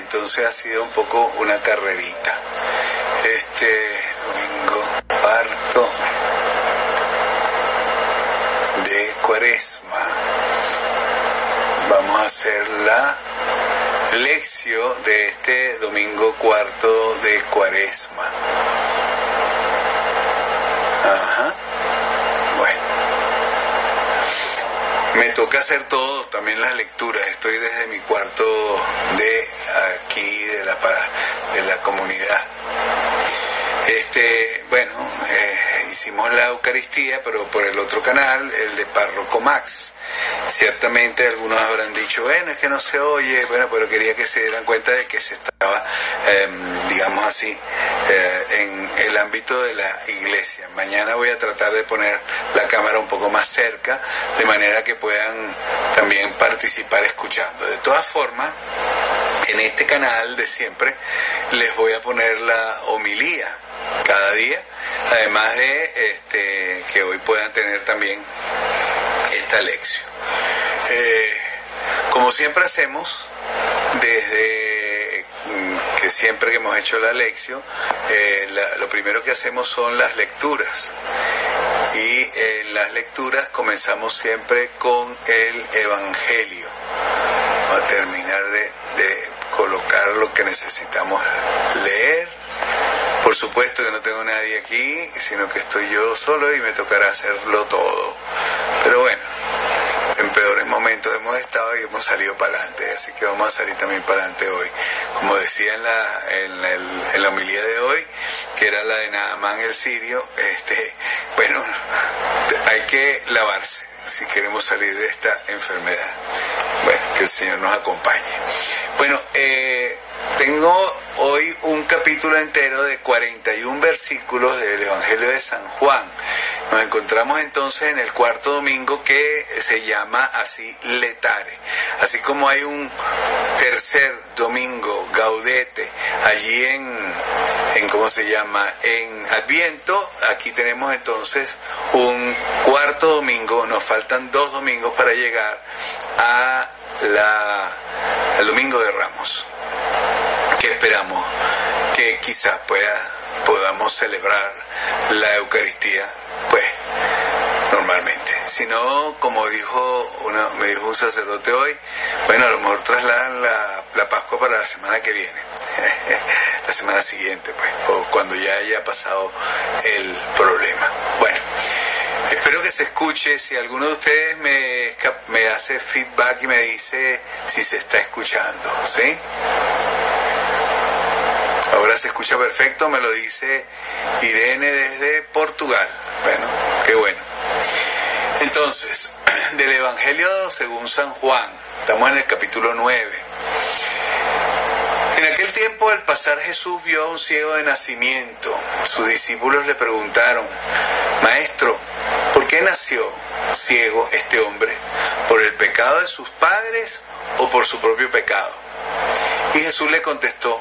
entonces ha sido un poco una carrerita. Este domingo parto de cuaresma. Vamos a hacer la lección de este domingo cuarto de cuaresma. Ajá. Bueno. Me toca hacer todo, también las lecturas. Estoy desde mi cuarto de aquí, de la, de la comunidad. Este, bueno, eh, hicimos la Eucaristía, pero por el otro canal, el de Párroco Max. Ciertamente algunos habrán dicho, bueno, es que no se oye, bueno, pero quería que se dieran cuenta de que se estaba, em, digamos así, eh, en el ámbito de la iglesia. Mañana voy a tratar de poner la cámara un poco más cerca, de manera que puedan también participar escuchando. De todas formas, en este canal de siempre les voy a poner la homilía cada día, además de este, que hoy puedan tener también esta lección. Eh, como siempre hacemos, desde mm, que siempre que hemos hecho la lección, eh, lo primero que hacemos son las lecturas. Y en las lecturas comenzamos siempre con el Evangelio. A terminar de colocar lo que necesitamos leer por supuesto que no tengo nadie aquí, sino que estoy yo solo y me tocará hacerlo todo. Pero bueno, en peores momentos hemos estado y hemos salido para adelante, así que vamos a salir también para adelante hoy. Como decía en la, en, la homilía de hoy, que era la de Naamán el sirio, este, bueno, hay que lavarse si queremos salir de esta enfermedad. Bueno, que el Señor nos acompañe. Bueno, eh, tengo hoy un capítulo entero de 41 versículos del Evangelio de San Juan. Nos encontramos entonces en el cuarto domingo que se llama así Letare. Así como hay un tercer domingo, Gaudete, allí en, en ¿cómo se llama? En Adviento, aquí tenemos entonces un cuarto domingo, nos faltan dos domingos para llegar a la, al domingo de Ramos. Que esperamos que quizás pueda, podamos celebrar la Eucaristía, pues, normalmente. Si no, como dijo una, me dijo un sacerdote hoy, bueno, a lo mejor trasladan la, la Pascua para la semana que viene, la semana siguiente, pues, o cuando ya haya pasado el problema. Bueno. Espero que se escuche. Si alguno de ustedes me, me hace feedback y me dice si se está escuchando, ¿sí? Ahora se escucha perfecto, me lo dice Irene desde Portugal. Bueno, qué bueno. Entonces, del Evangelio según San Juan, estamos en el capítulo 9. En aquel tiempo, al pasar Jesús vio a un ciego de nacimiento. Sus discípulos le preguntaron, Maestro, ¿por qué nació ciego este hombre? ¿Por el pecado de sus padres o por su propio pecado? Y Jesús le contestó,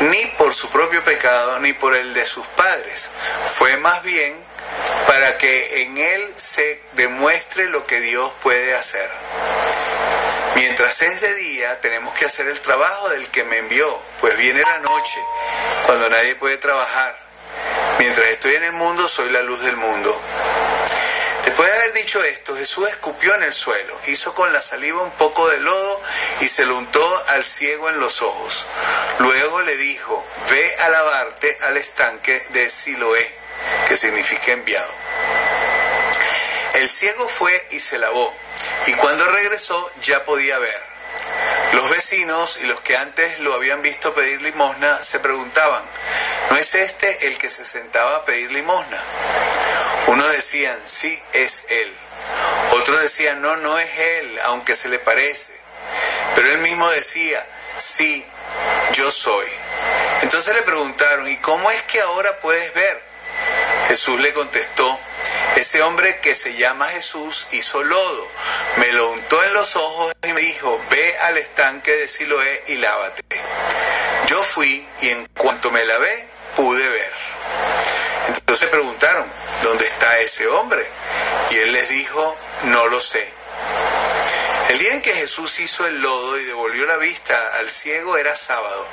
ni por su propio pecado ni por el de sus padres. Fue más bien para que en él se demuestre lo que Dios puede hacer. Mientras es de día, tenemos que hacer el trabajo del que me envió, pues viene la noche, cuando nadie puede trabajar. Mientras estoy en el mundo, soy la luz del mundo. Después de haber dicho esto, Jesús escupió en el suelo, hizo con la saliva un poco de lodo y se lo untó al ciego en los ojos. Luego le dijo, ve a lavarte al estanque de Siloé, que significa enviado. El ciego fue y se lavó, y cuando regresó ya podía ver. Los vecinos y los que antes lo habían visto pedir limosna se preguntaban, ¿no es este el que se sentaba a pedir limosna? Unos decían, sí, es él. Otros decían, no, no es él, aunque se le parece. Pero él mismo decía, sí, yo soy. Entonces le preguntaron, ¿y cómo es que ahora puedes ver? Jesús le contestó, ese hombre que se llama Jesús hizo lodo, me lo untó en los ojos y me dijo, ve al estanque de Siloé y lávate. Yo fui y en cuanto me lavé, pude ver. Entonces preguntaron, ¿dónde está ese hombre? Y él les dijo, no lo sé. El día en que Jesús hizo el lodo y devolvió la vista al ciego era sábado.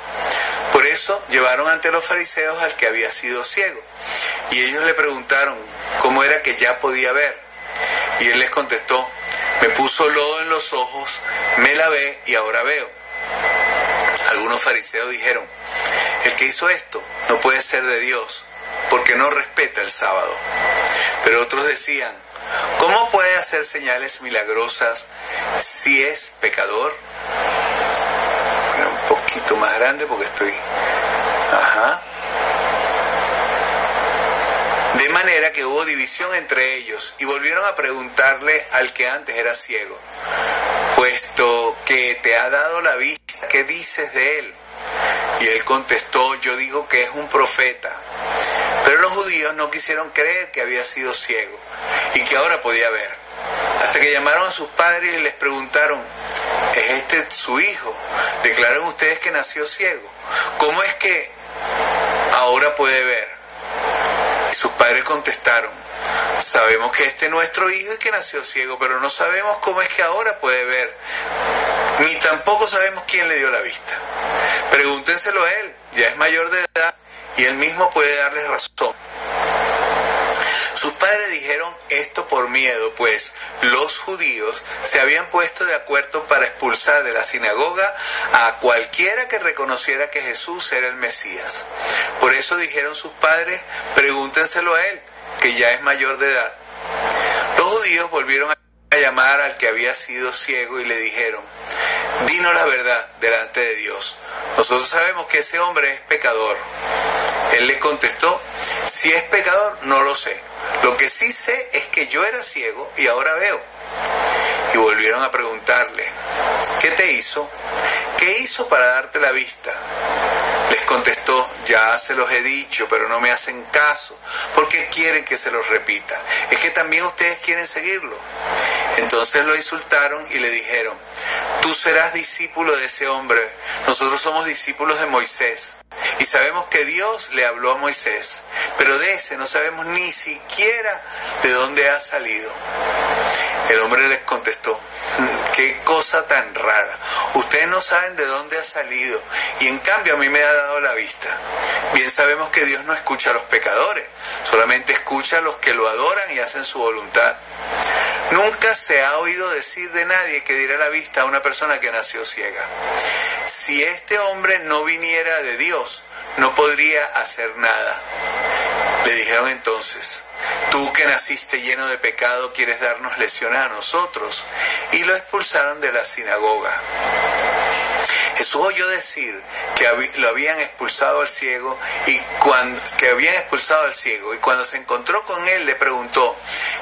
Por eso llevaron ante los fariseos al que había sido ciego. Y ellos le preguntaron cómo era que ya podía ver. Y él les contestó, me puso lodo en los ojos, me lavé y ahora veo. Algunos fariseos dijeron, el que hizo esto no puede ser de Dios, porque no respeta el sábado. Pero otros decían, ¿cómo puede hacer señales milagrosas si es pecador? un poquito más grande porque estoy... Ajá. De manera que hubo división entre ellos y volvieron a preguntarle al que antes era ciego, puesto que te ha dado la vista, ¿qué dices de él? Y él contestó, yo digo que es un profeta. Pero los judíos no quisieron creer que había sido ciego y que ahora podía ver. Hasta que llamaron a sus padres y les preguntaron, ¿es este su hijo? Declaran ustedes que nació ciego. ¿Cómo es que ahora puede ver? Y sus padres contestaron, sabemos que este es nuestro hijo y que nació ciego, pero no sabemos cómo es que ahora puede ver, ni tampoco sabemos quién le dio la vista. Pregúntenselo a él, ya es mayor de edad y él mismo puede darles razón. Padres dijeron esto por miedo, pues los judíos se habían puesto de acuerdo para expulsar de la sinagoga a cualquiera que reconociera que Jesús era el Mesías. Por eso dijeron sus padres, pregúntenselo a él, que ya es mayor de edad. Los judíos volvieron a llamar al que había sido ciego y le dijeron, dinos la verdad delante de Dios. Nosotros sabemos que ese hombre es pecador. Él les contestó, si es pecador, no lo sé. Lo que sí sé es que yo era ciego y ahora veo. Y volvieron a preguntarle, ¿qué te hizo? ¿Qué hizo para darte la vista? Les contestó, ya se los he dicho, pero no me hacen caso. ¿Por qué quieren que se los repita? Es que también ustedes quieren seguirlo. Entonces lo insultaron y le dijeron, tú serás discípulo de ese hombre, nosotros somos discípulos de Moisés. Y sabemos que Dios le habló a Moisés, pero de ese no sabemos ni siquiera de dónde ha salido. El hombre les contestó, qué cosa tan rara. Ustedes no saben de dónde ha salido y en cambio a mí me ha dado la vista. Bien sabemos que Dios no escucha a los pecadores, solamente escucha a los que lo adoran y hacen su voluntad. Nunca se ha oído decir de nadie que diera la vista a una persona que nació ciega. Si este hombre no viniera de Dios, no podría hacer nada. Le dijeron entonces, tú que naciste lleno de pecado quieres darnos lecciones a nosotros. Y lo expulsaron de la sinagoga. Jesús oyó decir que lo habían expulsado al ciego y cuando que habían expulsado al ciego y cuando se encontró con él le preguntó,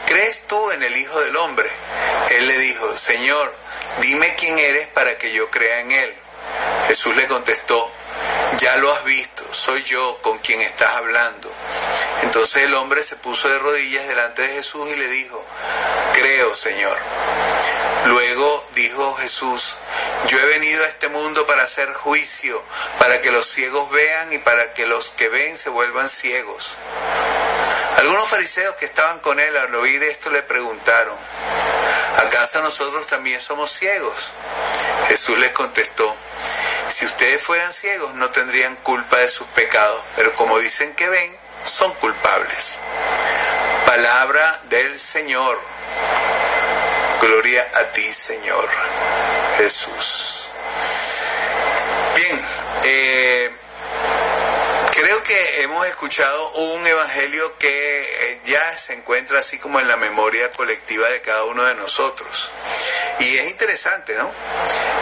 ¿crees tú en el Hijo del Hombre? Él le dijo, Señor, dime quién eres para que yo crea en él. Jesús le contestó, ya lo has visto, soy yo con quien estás hablando. Entonces el hombre se puso de rodillas delante de Jesús y le dijo, creo, Señor. Luego dijo Jesús, yo he venido a este mundo para hacer juicio, para que los ciegos vean y para que los que ven se vuelvan ciegos. Algunos fariseos que estaban con él al oír esto le preguntaron, ¿acaso nosotros también somos ciegos? Jesús les contestó, si ustedes fueran ciegos no tendrían culpa de sus pecados, pero como dicen que ven, son culpables. Palabra del Señor. Gloria a ti, Señor Jesús. Bien, eh, creo que hemos escuchado un evangelio que eh, ya se encuentra así como en la memoria colectiva de cada uno de nosotros. Y es interesante, ¿no?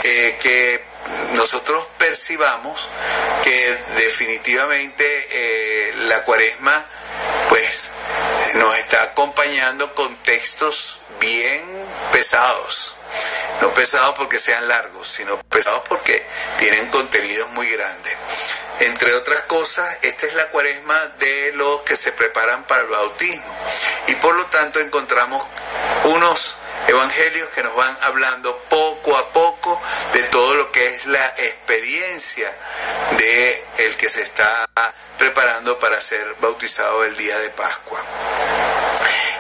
Eh, que nosotros percibamos que definitivamente eh, la cuaresma pues nos está acompañando con textos bien pesados. No pesados porque sean largos, sino pesados porque tienen contenidos muy grandes. Entre otras cosas, esta es la cuaresma de los que se preparan para el bautismo. Y por lo tanto encontramos unos evangelios que nos van hablando poco a poco de todo lo que es la experiencia de el que se está preparando para ser bautizado el día de Pascua.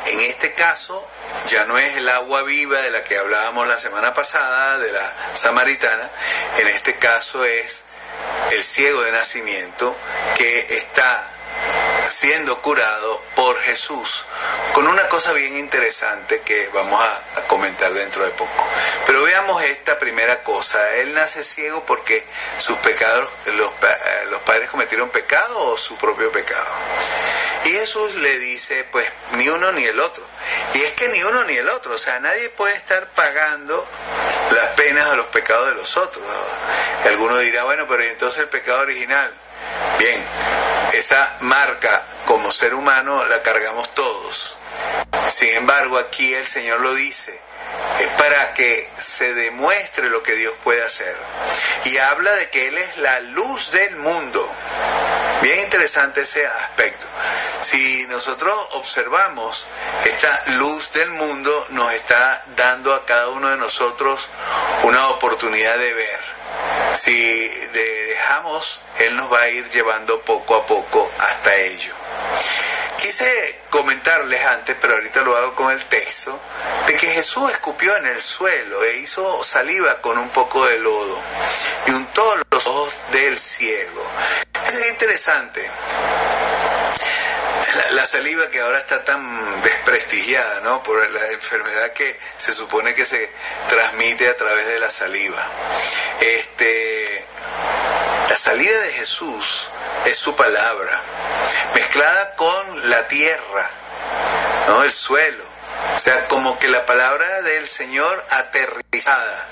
En este caso, ya no es el agua viva de la que hablábamos la semana pasada, de la samaritana, en este caso es el ciego de nacimiento que está siendo curado por Jesús, con una cosa bien interesante que vamos a, comentar dentro de poco. Pero veamos esta primera cosa, él nace ciego porque sus pecados, los, eh, los padres cometieron pecado o su propio pecado. Y Jesús le dice, pues ni uno ni el otro. Y es que ni uno ni el otro, o sea, nadie puede estar pagando las penas a los pecados de los otros. Alguno dirá, bueno, pero entonces el pecado original? Bien, esa marca como ser humano la cargamos todos. Sin embargo, aquí el Señor lo dice, es para que se demuestre lo que Dios puede hacer. Y habla de que Él es la luz del mundo. Bien interesante ese aspecto. Si nosotros observamos, esta luz del mundo nos está dando a cada uno de nosotros una oportunidad de ver si dejamos, Él nos va a ir llevando poco a poco hasta ello. Quise comentarles antes, pero ahorita lo hago con el texto, de que Jesús escupió en el suelo e hizo saliva con un poco de lodo y untó los ojos del ciego. Es interesante la, saliva que ahora está tan desprestigiada, ¿no? Por la enfermedad que se supone que se transmite a través de la saliva. Este, la saliva de Jesús es su palabra, mezclada con la tierra, ¿no? El suelo o sea, como que la palabra del Señor aterrizada.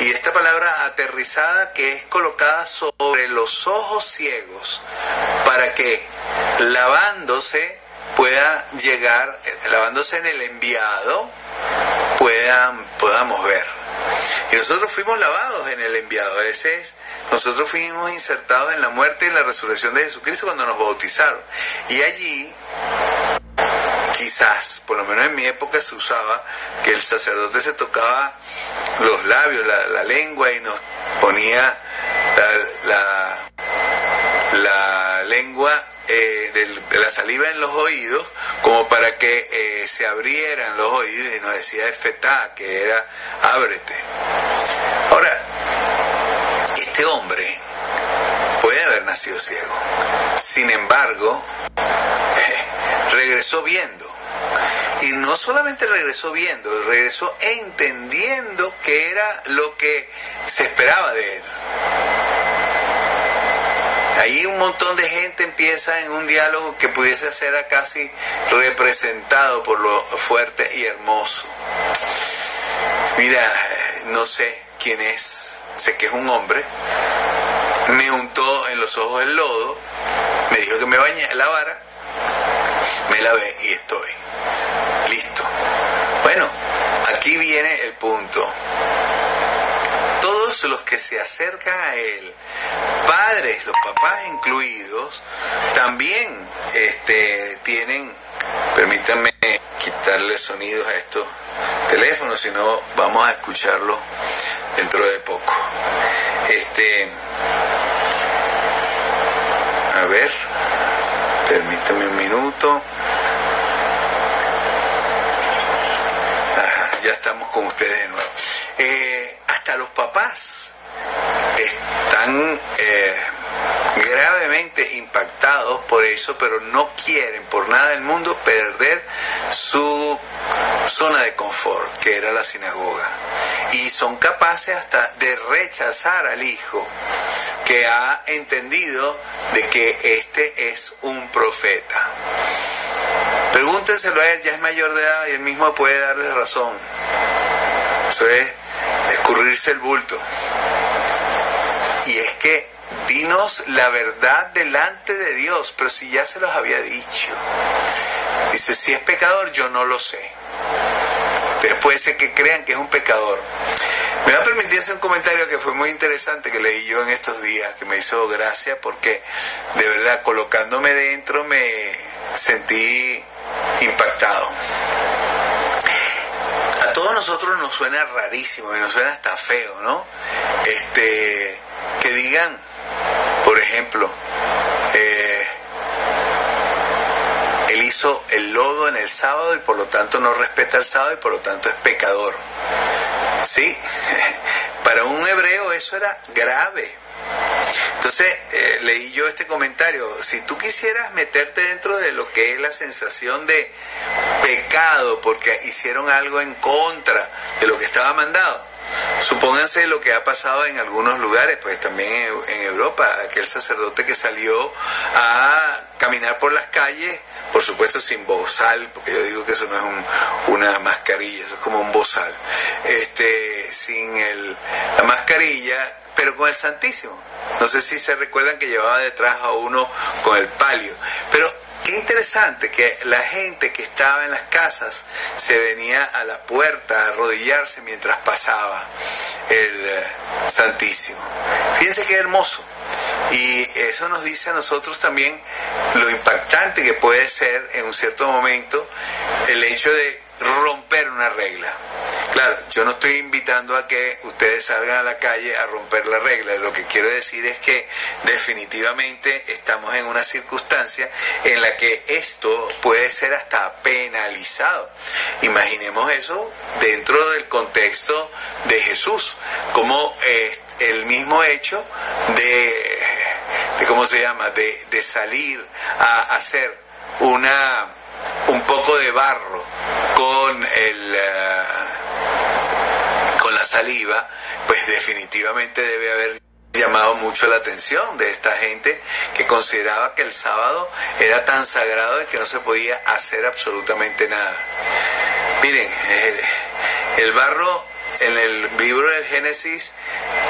Y esta palabra aterrizada que es colocada sobre los ojos ciegos para que lavándose pueda llegar, lavándose en el enviado, puedan, podamos ver. Y nosotros fuimos lavados en el enviado. Ese es, nosotros fuimos insertados en la muerte y la resurrección de Jesucristo cuando nos bautizaron. Y allí quizás, por lo menos en mi época se usaba que el sacerdote se tocaba los labios, la, lengua y nos ponía la, la, lengua eh, de la saliva en los oídos como para que eh, se abrieran los oídos y nos decía efetá, que era ábrete. Ahora, este hombre puede haber nacido ciego. Sin embargo, regresó viendo. Y no solamente regresó viendo, regresó entendiendo que era lo que se esperaba de él. Ahí un montón de gente empieza en un diálogo que pudiese ser casi representado por lo fuerte y hermoso. Mira, no sé quién es, sé que es un hombre, me untó en los ojos el lodo, me dijo que me bañe, lavara, me lavé y estoy listo. Bueno, aquí viene el punto. Todos los que se acercan a Él, padres, los papás incluidos, también este, tienen, permítanme quitarle sonidos a estos teléfonos, si no vamos a escucharlo dentro de poco. Este, a ver, permítame un minuto. ya estamos con ustedes de nuevo. Eh, hasta los papás están eh, gravemente impactados por eso, pero no quieren por nada del mundo perder su zona de confort, que era la sinagoga. Y son capaces hasta de rechazar al hijo que ha entendido de que este es un profeta. Pregúntenselo a él, ya es mayor de edad y él mismo puede darles razón. Eso es escurrirse el bulto. Y es que dinos la verdad delante de Dios, pero si ya se los había dicho. Dice, si es pecador, yo no lo sé. Ustedes puede ser que crean que es un pecador. Me va a permitir hacer un comentario que fue muy interesante que leí yo en estos días, que me hizo gracia porque de verdad colocándome dentro me sentí impactado. a todos nosotros nos suena rarísimo y nos suena hasta feo, ¿no? Este, que digan, por ejemplo, eh, él hizo el lodo en el sábado y por lo tanto no respeta el sábado y por lo tanto es pecador. ¿Sí? Para un hebreo eso era grave. Entonces eh, leí yo este comentario, si tú quisieras meterte dentro de lo que es la sensación de pecado porque hicieron algo en contra de lo que estaba mandado, Supónganse lo que ha pasado en algunos lugares, pues también en Europa, aquel sacerdote que salió a caminar por las calles, por supuesto sin bozal, porque yo digo que eso no es una mascarilla, eso es como un bozal, este, sin el, la mascarilla, pero con el Santísimo. No sé si se recuerdan que llevaba detrás a uno con el palio, pero Qué interesante que la gente que estaba en las casas se venía a la puerta a arrodillarse mientras pasaba el eh, Santísimo. Fíjense qué hermoso. Y eso nos dice a nosotros también lo impactante que puede ser en un cierto momento el hecho de romper una regla. Claro, yo no estoy invitando a que ustedes salgan a la calle a romper la regla. Lo que quiero decir es que definitivamente estamos en una circunstancia en la que esto puede ser hasta penalizado. Imaginemos eso dentro del contexto de Jesús, como el mismo hecho de, ¿cómo se llama?, de salir a hacer una un poco de barro con el eh, con la saliva, pues definitivamente debe haber llamado mucho la atención de esta gente que consideraba que el sábado era tan sagrado que no se podía hacer absolutamente nada. Miren, el barro en el libro del Génesis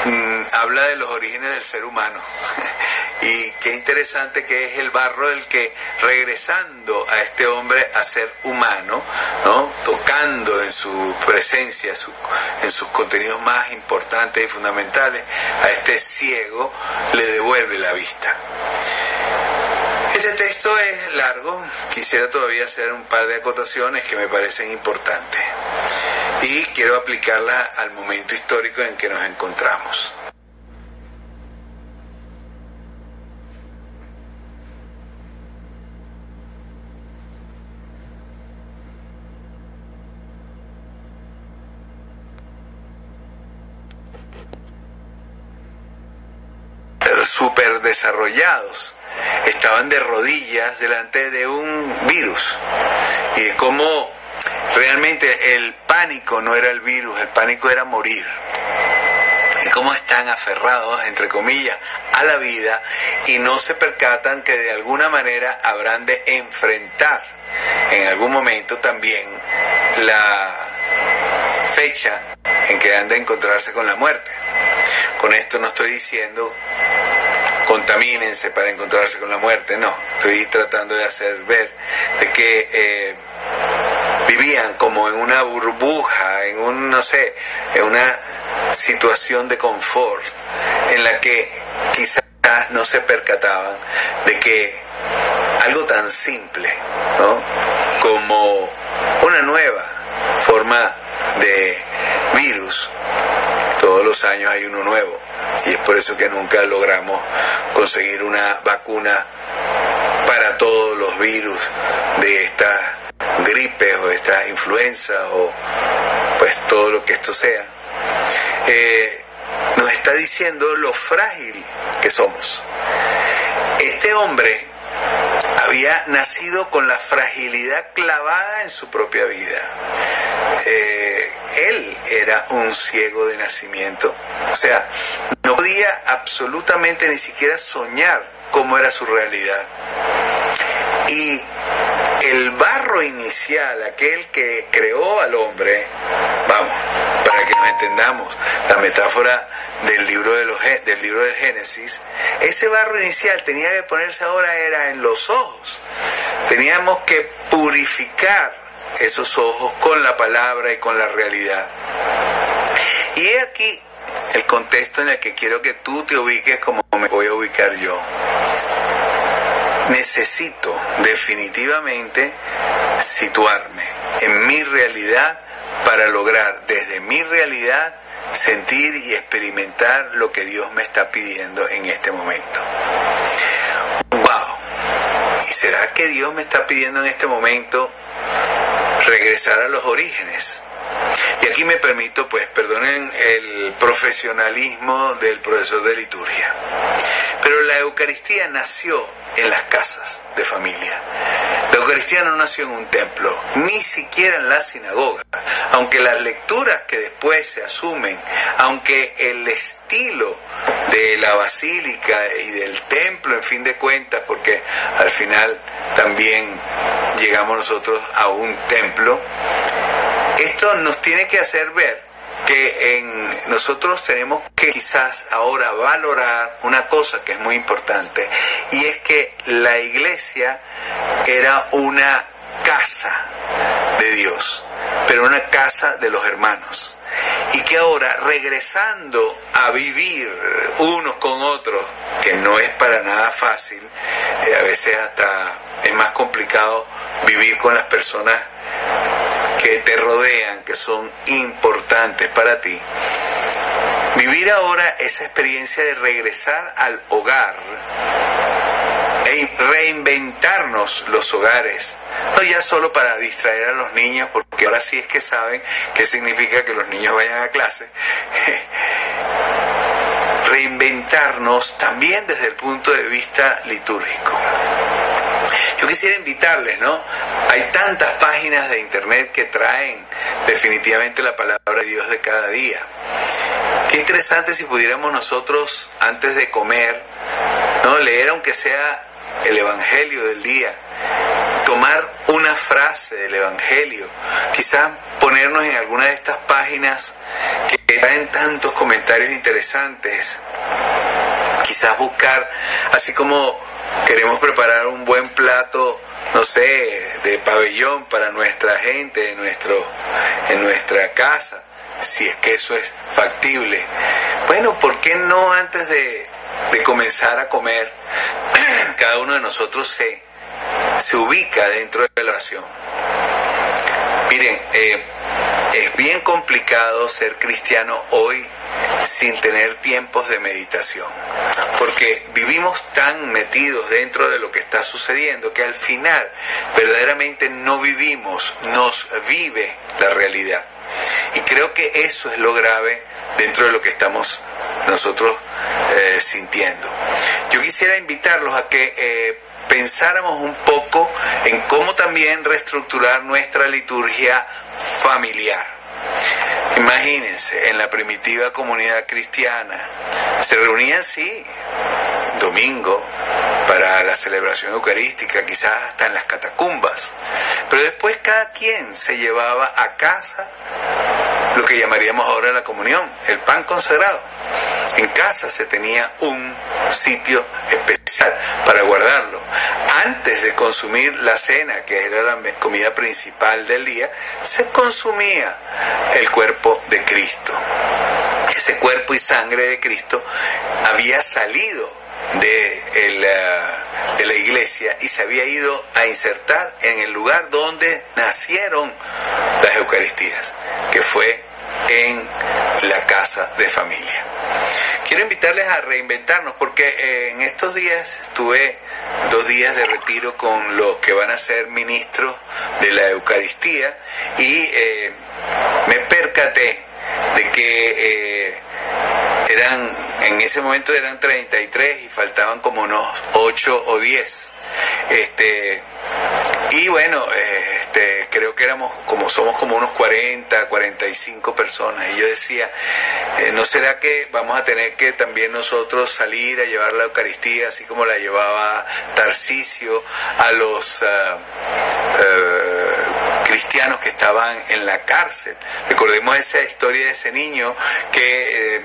mm, habla de los orígenes del ser humano. y qué interesante que es el barro el que regresando a este hombre a ser humano, ¿no? tocando en su presencia, en sus contenidos más importantes y fundamentales, a este ciego le devuelve la vista. Este texto es largo, quisiera todavía hacer un par de acotaciones que me parecen importantes y quiero aplicarla al momento histórico en que nos encontramos. super desarrollados estaban de rodillas delante de un virus. Y es como realmente el pánico no era el virus, el pánico era morir. Y cómo están aferrados, entre comillas, a la vida y no se percatan que de alguna manera habrán de enfrentar en algún momento también la fecha en que han de encontrarse con la muerte. Con esto no estoy diciendo contamínense para encontrarse con la muerte. No, estoy tratando de hacer ver de que eh, vivían como en una burbuja, en un, no sé, en una situación de confort en la que quizás no se percataban de que algo tan simple, ¿no? Como una nueva forma de virus, todos los años hay uno nuevo y es por eso que nunca logramos conseguir una vacuna para todos los virus de esta gripe o de esta influenza o pues todo lo que esto sea. Eh, nos está diciendo lo frágil que somos. Este hombre había nacido con la fragilidad clavada en su propia vida. Eh, él era un ciego de nacimiento, o sea, no podía absolutamente ni siquiera soñar cómo era su realidad. Y el barro inicial, aquel que creó al hombre, vamos, para que nos entendamos, la metáfora del libro, de del del Génesis, ese barro inicial tenía que ponerse ahora era en los ojos. Teníamos que purificar esos ojos con la palabra y con la realidad. Y he aquí el contexto en el que quiero que tú te ubiques como me voy a ubicar yo. Necesito definitivamente situarme en mi realidad para lograr desde mi realidad sentir y experimentar lo que Dios me está pidiendo en este momento. ¡Wow! ¿Y será que Dios me está pidiendo en este momento regresar a los orígenes? Y aquí me permito, pues, perdonen el profesionalismo del profesor de liturgia. Pero la Eucaristía nació en las casas de familia. La Eucaristía no nació en un templo, ni siquiera en la sinagoga. Aunque las lecturas que después se asumen, aunque el estilo de la basílica y del templo, en fin de cuentas, porque al final también llegamos nosotros a un templo, esto nos tiene que hacer ver que en nosotros tenemos que quizás ahora valorar una cosa que es muy importante y es que la iglesia era una casa de Dios, pero una casa de los hermanos. Y que ahora regresando a vivir unos con otros, que no es para nada fácil, eh, a veces hasta es más complicado vivir con las personas que te rodean, que son importantes para ti. Vivir ahora esa experiencia de regresar al hogar e reinventarnos los hogares, no ya solo para distraer a los niños, porque ahora sí es que saben qué significa que los niños vayan a clase, reinventarnos también desde el punto de vista litúrgico. Yo quisiera invitarles, ¿no? Hay tantas páginas de internet que traen definitivamente la palabra de Dios de cada día. Qué interesante si pudiéramos nosotros, antes de comer, ¿no? leer aunque sea el Evangelio del día, tomar una frase del Evangelio, quizás ponernos en alguna de estas páginas que traen tantos comentarios interesantes, quizás buscar, así como queremos preparar un buen plato, no sé, de pabellón para nuestra gente, en, nuestro, en nuestra casa, si es que eso es factible. Bueno, ¿por qué no antes de, de comenzar a comer, cada uno de nosotros se, se ubica dentro de la oración? Miren, eh, es bien complicado ser cristiano hoy sin tener tiempos de meditación, porque vivimos tan metidos dentro de lo que está sucediendo que al final verdaderamente no vivimos, nos vive la realidad. Y creo que eso es lo grave dentro de lo que estamos nosotros eh, sintiendo. Yo quisiera invitarlos a que eh, pensáramos un poco en cómo también reestructurar nuestra liturgia familiar. Imagínense, en la primitiva comunidad cristiana se reunían, sí, domingo para la celebración eucarística, quizás hasta en las catacumbas, pero después cada quien se llevaba a casa lo que llamaríamos ahora la comunión, el pan consagrado. En casa se tenía un sitio especial para guardarlo. Antes de consumir la cena, que era la comida principal del día, se consumía el cuerpo de Cristo. Ese cuerpo y sangre de Cristo había salido de, eh, de, la iglesia y se había ido a insertar en el lugar donde nacieron las Eucaristías, que fue en la casa de familia. Quiero invitarles a reinventarnos porque eh, en estos días tuve dos días de retiro con los que van a ser ministros de la Eucaristía y eh, me percaté de que eh, eran, en ese momento eran 33 y faltaban como unos 8 o 10. Este, y bueno, este, creo que éramos como somos como unos 40, 45 personas. Y yo decía, eh, ¿no será que vamos a tener que también nosotros salir a llevar la Eucaristía, así como la llevaba Tarcisio, a los ah, eh, cristianos que estaban en la cárcel? Recordemos esa historia de ese niño que eh,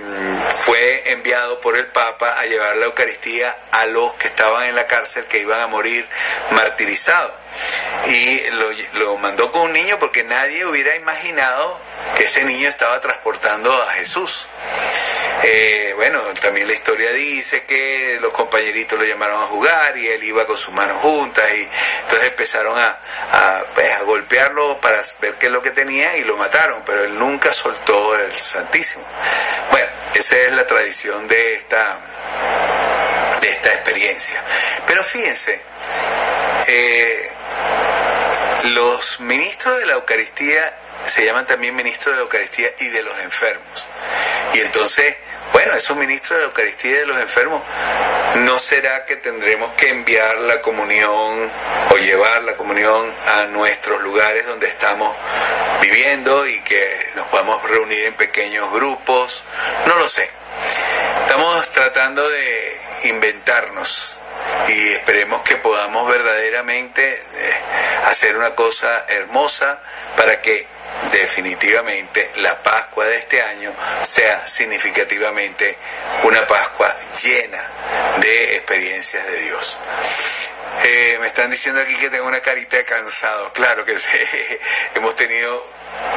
fue enviado por el Papa a llevar la Eucaristía a los que estaban en la cárcel que iban a morir martirizados. y lo, mandó con un niño porque nadie hubiera imaginado que ese niño estaba transportando a Jesús. Eh, bueno, también la historia dice que los compañeritos lo llamaron a jugar y él iba con sus manos juntas y entonces empezaron a, pues, a golpearlo para ver qué es lo que tenía y lo mataron, pero él nunca soltó el Santísimo. Bueno, esa es la tradición de esta, de esta experiencia. Pero fíjense, eh, los ministros de la Eucaristía se llaman también ministros de la Eucaristía y de los enfermos. Y entonces, bueno, esos ministros de la Eucaristía de los enfermos, ¿no será que tendremos que enviar la comunión o llevar la comunión a nuestros lugares donde estamos viviendo y que nos podamos reunir en pequeños grupos? No lo sé. Estamos tratando de inventarnos y esperemos que podamos verdaderamente eh, hacer una cosa hermosa para que definitivamente la Pascua de este año sea significativamente una Pascua llena de experiencias de Dios. Eh, me están diciendo aquí que tengo una carita de cansado. Claro que hemos tenido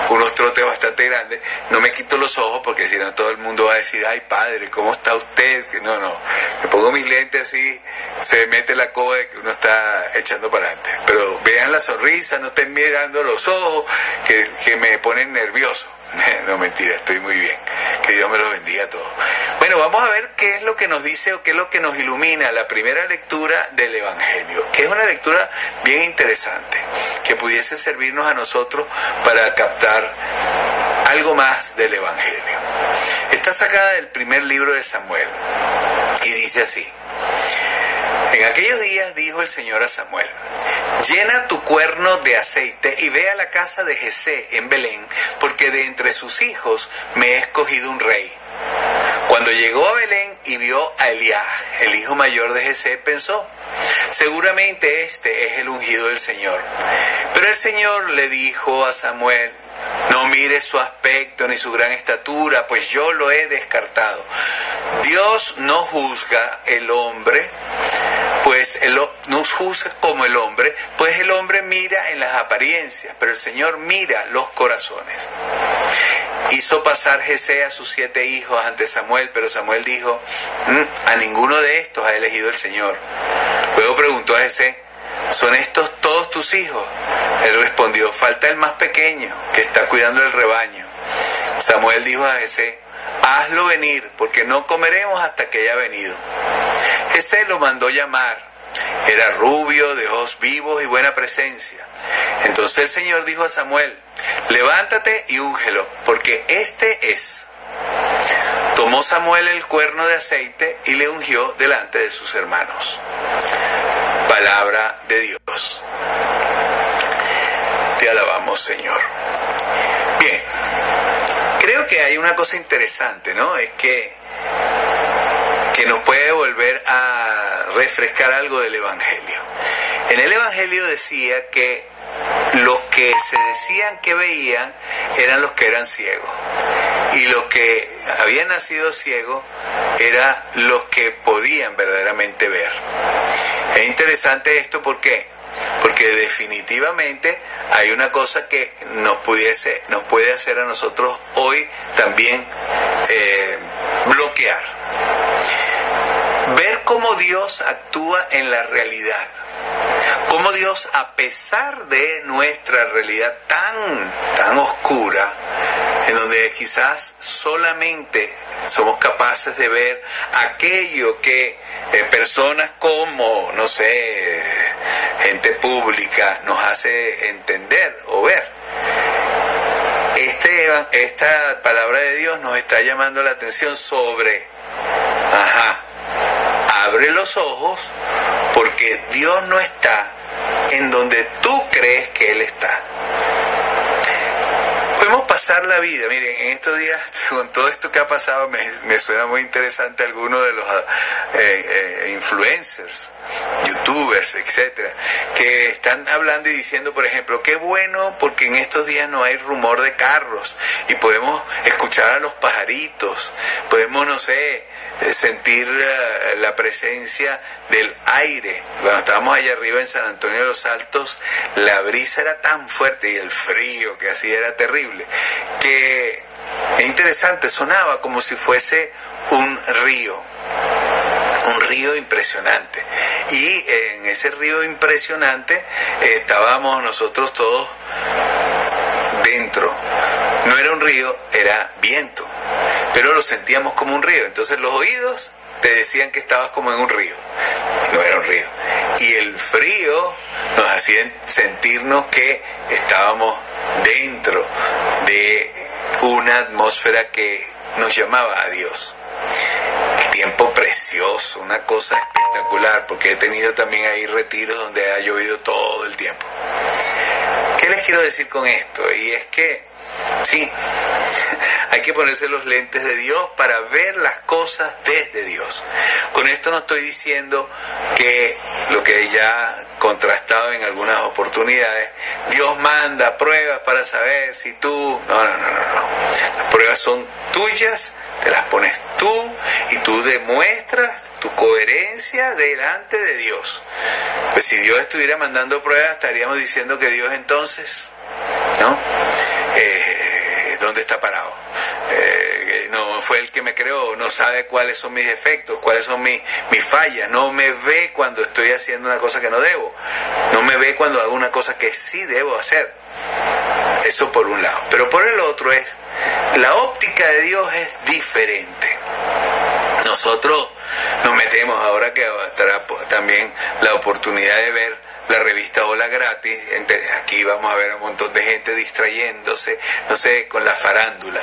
unos trotes bastante grandes. No me quito los ojos porque si no todo el mundo va a decir, ay padre, ¿cómo está usted? No, no. Me pongo mis lentes así, se mete la coba de que uno está echando para adelante. Pero vean la sonrisa, no estén mirando los ojos, que, que me ponen nervioso. No, mentira, estoy muy bien. Que Dios me los bendiga a todos. Bueno, vamos a ver qué es lo que nos dice o qué es lo que nos ilumina la primera lectura del Evangelio, que es una lectura bien interesante, que pudiese servirnos a nosotros para captar algo más del Evangelio. Está sacada del primer libro de Samuel y dice así. En aquellos días dijo el Señor a Samuel, llena tu cuerno de aceite y ve a la casa de Jesé en Belén, porque de entre sus hijos me he escogido un rey. Cuando llegó a Belén y vio a Eliá, el hijo mayor de Jesé, pensó, seguramente este es el ungido del Señor. Pero el Señor le dijo a Samuel, no mires su aspecto ni su gran estatura, pues yo lo he descartado. Dios no juzga el hombre, pues él no juzga como el hombre, pues el hombre mira en las apariencias, pero el Señor mira los corazones. Hizo pasar Jesé a sus siete hijos ante Samuel, pero Samuel dijo, mm, a ninguno de estos ha elegido el Señor. Luego preguntó a Jesé, ¿son estos todos tus hijos? Él respondió, falta el más pequeño, que está cuidando el rebaño. Samuel dijo a Jesé, hazlo venir, porque no comeremos hasta que haya venido. Jesé lo mandó llamar. Era rubio, de ojos vivos y buena presencia. Entonces el Señor dijo a Samuel, levántate y úngelo, porque este es. Tomó Samuel el cuerno de aceite y le ungió delante de sus hermanos. Palabra de Dios. Te alabamos, Señor. Bien, creo que hay una cosa interesante, ¿no? Es que, que nos puede volver a refrescar algo del Evangelio. En el Evangelio decía que los que se decían que veían eran los que eran ciegos. Y los que habían nacido ciegos eran los que podían verdaderamente ver. Es interesante esto porque porque definitivamente hay una cosa que nos pudiese nos puede hacer a nosotros hoy también eh, bloquear. Ver cómo Dios actúa en la realidad cómo Dios, a pesar de nuestra realidad tan, tan oscura, en donde quizás solamente somos capaces de ver aquello que eh, personas como, no sé, gente pública nos hace entender o ver. Este, esta palabra de Dios nos está llamando la atención sobre, ajá, abre los ojos porque Dios no está en donde tú crees que Él está. Pasar la vida. Miren, en estos días, con todo esto que ha pasado, me, suena muy interesante algunos de los eh, eh, influencers, youtubers, etcétera, que están hablando y diciendo, por ejemplo, qué bueno porque en estos días no hay rumor de carros y podemos escuchar a los pajaritos, podemos, no sé, eh, sentir la presencia del aire. Cuando estábamos allá arriba en San Antonio de los Altos, la brisa era tan fuerte y el frío que hacía era terrible, que es interesante, sonaba como si fuese un río, un río impresionante. Y en ese río impresionante eh, estábamos nosotros todos dentro. No era un río, era viento, pero lo sentíamos como un río. Entonces los oídos te decían que estabas como en un río. No era un río. Y el frío nos hacía sentirnos que estábamos dentro de una atmósfera que nos llamaba a Dios. Tiempo precioso, una cosa espectacular, porque he tenido también ahí retiros donde ha llovido todo el tiempo. ¿Qué les quiero decir con esto? Y es que Sí, hay que ponerse los lentes de Dios para ver las cosas desde Dios. Con esto no estoy diciendo que lo que ya contrastado en algunas oportunidades, Dios manda pruebas para saber si tú... No, no, no, no, no. Las pruebas son tuyas, te las pones tú y tú demuestras tu coherencia delante de Dios. Pues si Dios estuviera mandando pruebas, estaríamos diciendo que Dios entonces, ¿no? Eh, ¿Dónde está parado? Eh, no fue el que me creó, no sabe cuáles son mis defectos, cuáles son mis, mis fallas, no me ve cuando estoy haciendo una cosa que no debo, no me ve cuando hago una cosa que sí debo hacer. Eso por un lado. Pero por el otro es, la óptica de Dios es diferente. Nosotros nos metemos ahora que estará también la oportunidad de ver la revista Hola gratis, aquí vamos a ver a un montón de gente distrayéndose, no sé, con la farándula.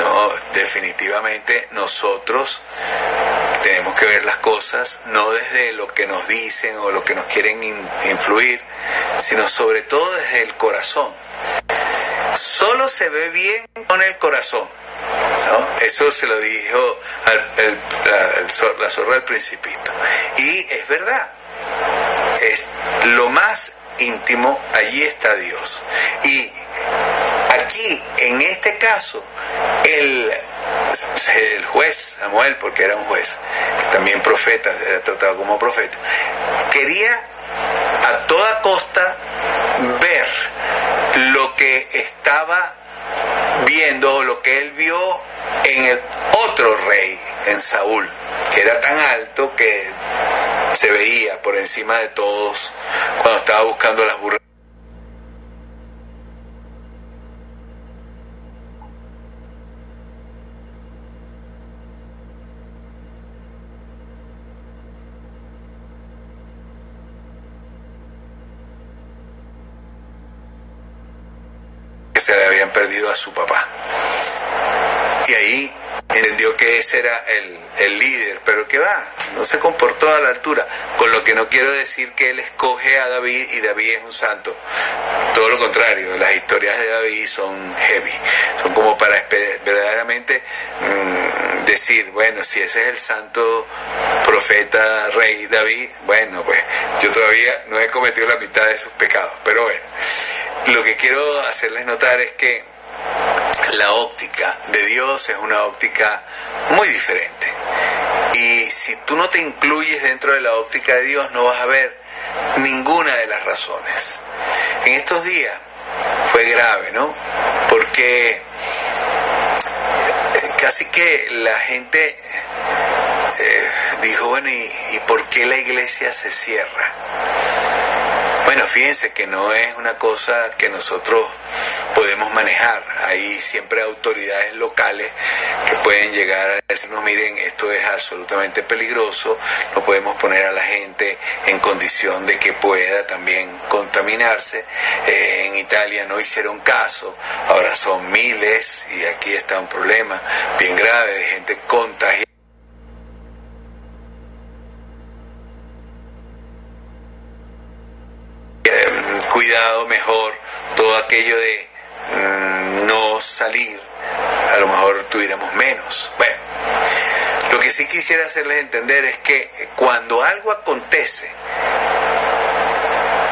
No, definitivamente nosotros tenemos que ver las cosas no desde lo que nos dicen o lo que nos quieren influir, sino sobre todo desde el corazón. Solo se ve bien con el corazón. Eso se lo dijo la zorra al principito. Y es verdad, es lo más íntimo, allí está Dios. Y aquí, en este caso, el, el juez, Samuel, porque era un juez, también profeta, era tratado como profeta, quería a toda costa ver lo que estaba viendo, lo que él vio en el otro rey, en Saúl, que era tan alto que se veía por encima de todos cuando estaba buscando las burras. Perdido a su papá. Y ahí entendió que ese era el, el líder, pero que va, no se comportó a la altura, con lo que no quiero decir que él escoge a David y David es un santo, todo lo contrario, las historias de David son heavy, son como para verdaderamente mm, decir, bueno, si ese es el santo profeta rey David, bueno, pues yo todavía no he cometido la mitad de sus pecados, pero bueno, lo que quiero hacerles notar es que la óptica de Dios es una óptica muy diferente. Y si tú no te incluyes dentro de la óptica de Dios, no vas a ver ninguna de las razones. En estos días fue grave, ¿no? Porque casi que la gente eh, dijo, bueno, ¿y, ¿y por qué la iglesia se cierra? Bueno, fíjense que no es una cosa que nosotros podemos manejar. Hay siempre autoridades locales que pueden llegar a decirnos, miren, esto es absolutamente peligroso, no podemos poner a la gente en condición de que pueda también contaminarse. Eh, en Italia no hicieron caso, ahora son miles y aquí está un problema bien grave de gente contagiada cuidado mejor todo aquello de mm, no salir, a lo mejor tuviéramos menos. Bueno, lo que sí quisiera hacerles entender es que cuando algo acontece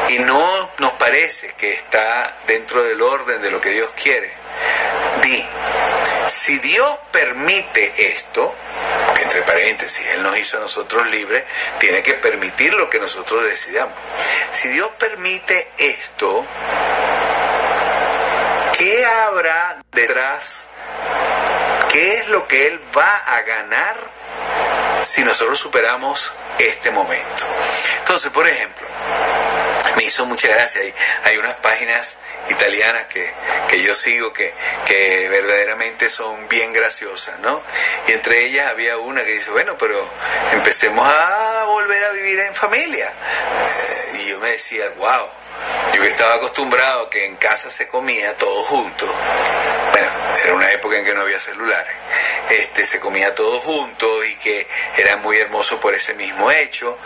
y no nos parece que está dentro del orden de lo que Dios quiere, di, si Dios permite esto, entre paréntesis, Él nos hizo a nosotros libres, tiene que permitir lo que nosotros decidamos. Si Dios permite esto, ¿qué habrá detrás? ¿Qué es lo que Él va a ganar si nosotros superamos este momento? Entonces, por ejemplo, me hizo mucha gracia. Hay, hay unas páginas italianas que, que yo sigo que, que, verdaderamente son bien graciosas, ¿no? Y entre ellas había una que dice, bueno, pero empecemos a volver a vivir en familia. Eh, y yo me decía, wow yo estaba acostumbrado que en casa se comía todo junto, bueno, era una época en que no había celulares, este, se comía todo junto y que era muy hermoso por ese mismo hecho.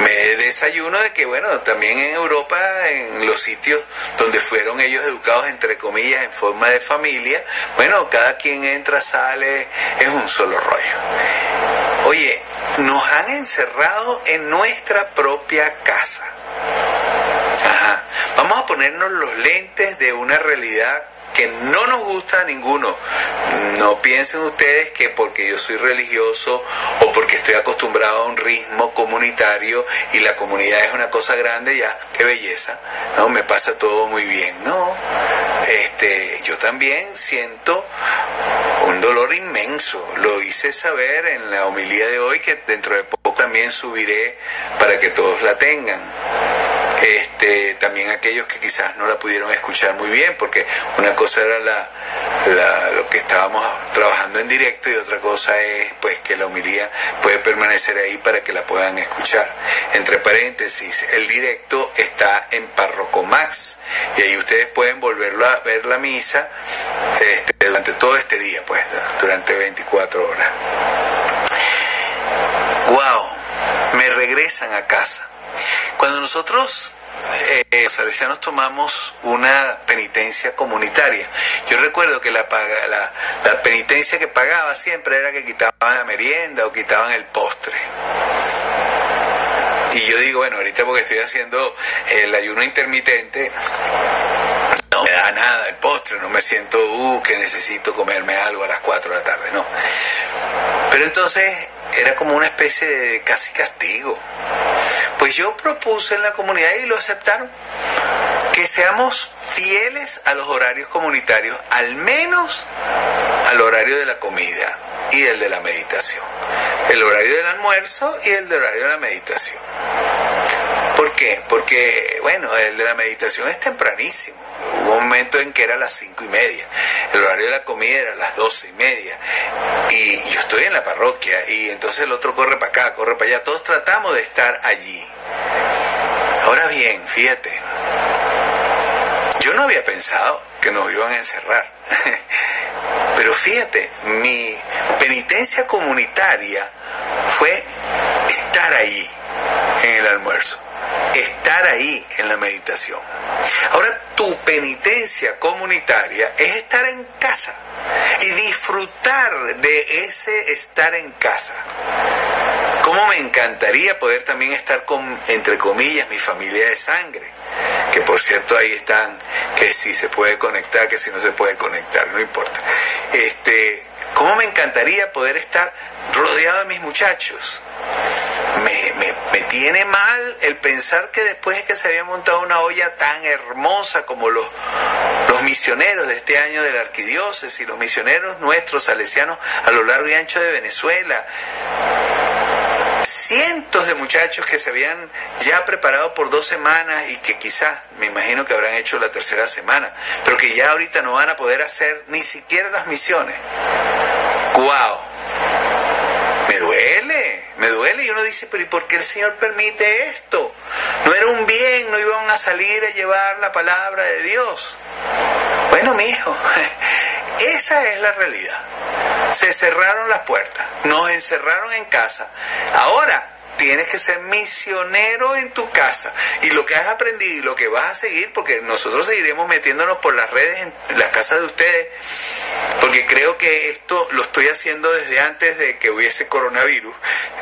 Me desayuno de que, bueno, también en Europa, en los sitios donde fueron ellos educados, entre comillas, en forma de familia, bueno, cada quien entra, sale, es un solo rollo. Oye, nos han encerrado en nuestra propia casa. Ajá. Vamos a ponernos los lentes de una realidad que no nos gusta a ninguno. No piensen ustedes que porque yo soy religioso o porque estoy acostumbrado a un ritmo comunitario y la comunidad es una cosa grande, ya, qué belleza, ¿no? Me pasa todo muy bien. No, este, yo también siento un dolor inmenso. Lo hice saber en la homilía de hoy que dentro de poco también subiré para que todos la tengan. Este, también aquellos que quizás no la pudieron escuchar muy bien, porque una cosa era la, lo que estábamos trabajando en directo y otra cosa es pues que la homilía puede permanecer ahí para que la puedan escuchar. Entre paréntesis, el directo está en Parroco Max y ahí ustedes pueden volverlo a ver la misa este, durante todo este día, pues, durante 24 horas. ¡Wow! Me regresan a casa. Cuando nosotros eh, los salesianos tomamos una penitencia comunitaria. Yo recuerdo que la, la, la, penitencia que pagaba siempre era que quitaban la merienda o quitaban el postre. Y yo digo, bueno, ahorita porque estoy haciendo el ayuno intermitente, no me da nada el postre, no me siento, uh, que necesito comerme algo a las 4 de la tarde, no. Pero entonces era como una especie de casi castigo. Pues yo propuse en la comunidad y lo aceptaron, que seamos fieles a los horarios comunitarios, al menos al horario de la comida y el de la meditación. El horario del almuerzo y el horario de la meditación. ¿Por qué? Porque, bueno, la meditación es tempranísimo. Hubo un momento en que era las cinco y media. El horario de la comida era las doce y media. Y yo estoy en la parroquia y entonces el otro corre para acá, corre para allá. Todos tratamos de estar allí. Ahora bien, fíjate, yo no había pensado que nos iban a encerrar. Pero fíjate, mi penitencia comunitaria fue estar ahí en el almuerzo estar ahí en la meditación. Ahora, tu penitencia comunitaria es estar en casa y disfrutar de ese estar en casa. ¿Cómo me encantaría poder también estar con, entre comillas, mi familia de sangre? Que por cierto ahí están, que si se puede conectar, que si no se puede conectar, no importa. Este, ¿Cómo me encantaría poder estar rodeado de mis muchachos? Me, me, me tiene mal el pensar que después de que se había montado una olla tan hermosa como los, los misioneros de este año de la arquidiócesis, los misioneros nuestros salesianos a lo largo y ancho de Venezuela, cientos de muchachos que se habían ya preparado por dos semanas y que quizás, me imagino que habrán hecho la tercera semana, pero que ya ahorita no van a poder hacer ni siquiera las misiones. ¡Guau! Me duele, me duele. Y uno dice, pero ¿y por qué el Señor permite esto? No era un bien, no iban a salir a llevar la palabra de Dios. Bueno, mi hijo, esa es la realidad. Se cerraron las puertas, nos encerraron en casa. Ahora, tienes que ser misionero en tu casa. Y lo que has aprendido y lo que vas a seguir, porque nosotros seguiremos metiéndonos por las redes en las casas de ustedes, porque creo que esto lo estoy haciendo desde antes de que hubiese coronavirus.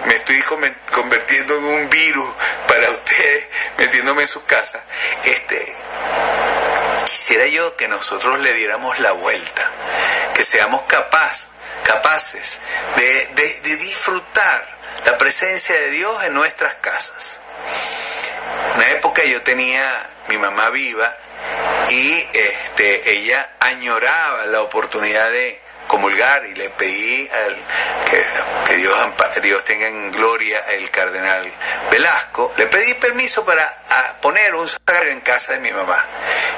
Me estoy convirtiendo en un virus para ustedes, metiéndome en sus casas. Este, quisiera yo que nosotros le diéramos la vuelta, que seamos capaz, capaces de, de disfrutar la presencia de Dios en nuestras casas. Una época yo tenía mi mamá viva y este, ella añoraba la oportunidad de comulgar y le pedí al, que, Dios, Dios tenga en gloria el cardenal Velasco, le pedí permiso para poner un sagrario en casa de mi mamá.